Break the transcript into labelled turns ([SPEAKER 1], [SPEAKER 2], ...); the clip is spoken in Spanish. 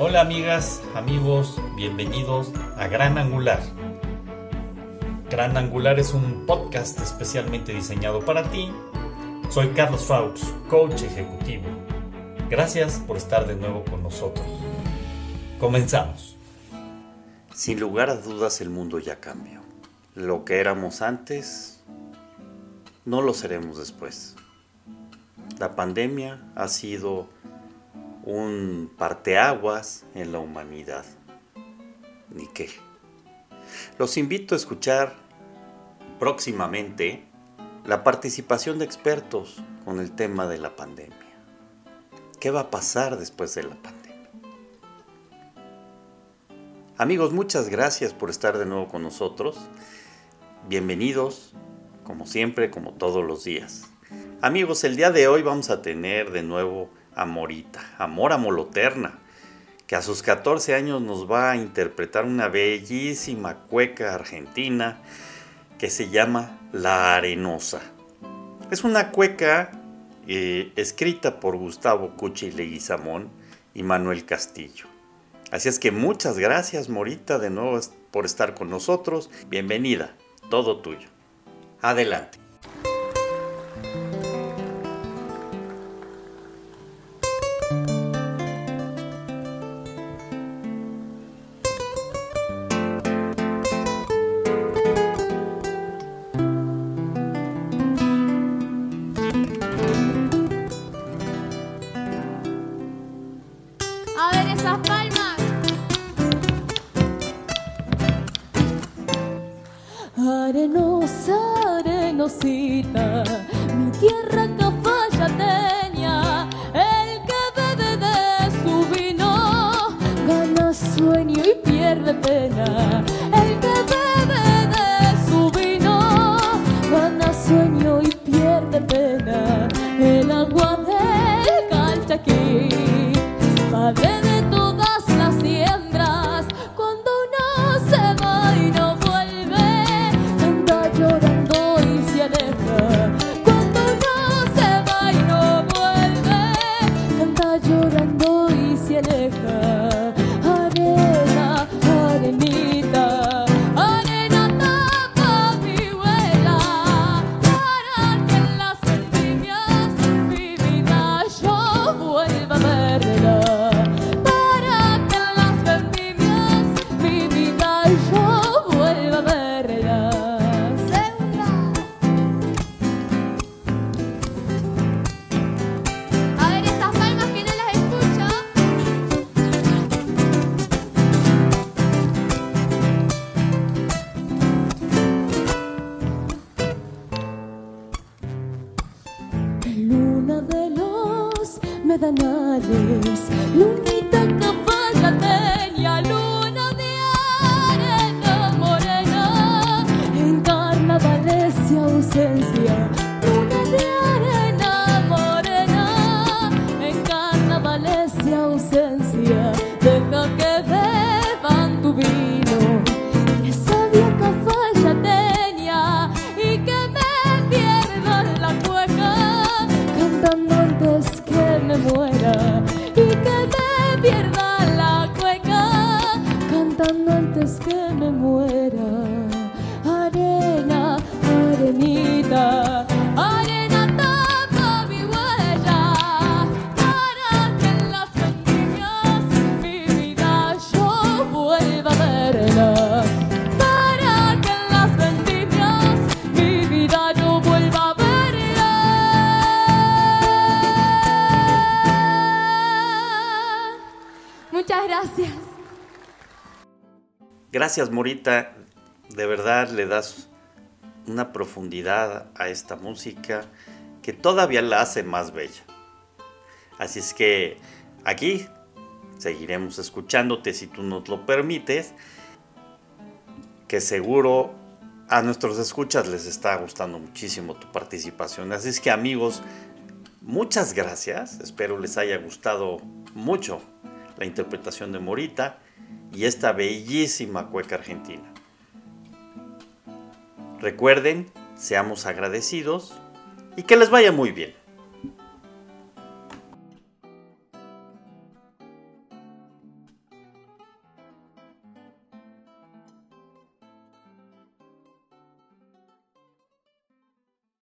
[SPEAKER 1] Hola amigas, amigos, bienvenidos a Gran Angular. Gran Angular es un podcast especialmente diseñado para ti. Soy Carlos Faux, coach ejecutivo. Gracias por estar de nuevo con nosotros. Comenzamos.
[SPEAKER 2] Sin lugar a dudas el mundo ya cambió. Lo que éramos antes, no lo seremos después. La pandemia ha sido un parteaguas en la humanidad. Ni qué. Los invito a escuchar próximamente la participación de expertos con el tema de la pandemia. ¿Qué va a pasar después de la pandemia? Amigos, muchas gracias por estar de nuevo con nosotros. Bienvenidos, como siempre, como todos los días. Amigos, el día de hoy vamos a tener de nuevo Amorita, Amor Amoloterna, que a sus 14 años nos va a interpretar una bellísima cueca argentina que se llama La Arenosa. Es una cueca eh, escrita por Gustavo Cuchi Leguizamón y Manuel Castillo. Así es que muchas gracias Morita de nuevo por estar con nosotros. Bienvenida, todo tuyo. Adelante.
[SPEAKER 3] Mi tierra cafayateña, el que bebe de su vino, gana sueño y pierde pena. El que bebe de los medanales, lunita cafayateña, luna de arena morena, en carnavales y ausencia.
[SPEAKER 2] Gracias Morita, de verdad le das una profundidad a esta música que todavía la hace más bella. Así es que aquí seguiremos escuchándote si tú nos lo permites, que seguro a nuestros escuchas les está gustando muchísimo tu participación. Así es que amigos, muchas gracias, espero les haya gustado mucho la interpretación de Morita y esta bellísima cueca argentina. Recuerden, seamos agradecidos y que les vaya muy bien.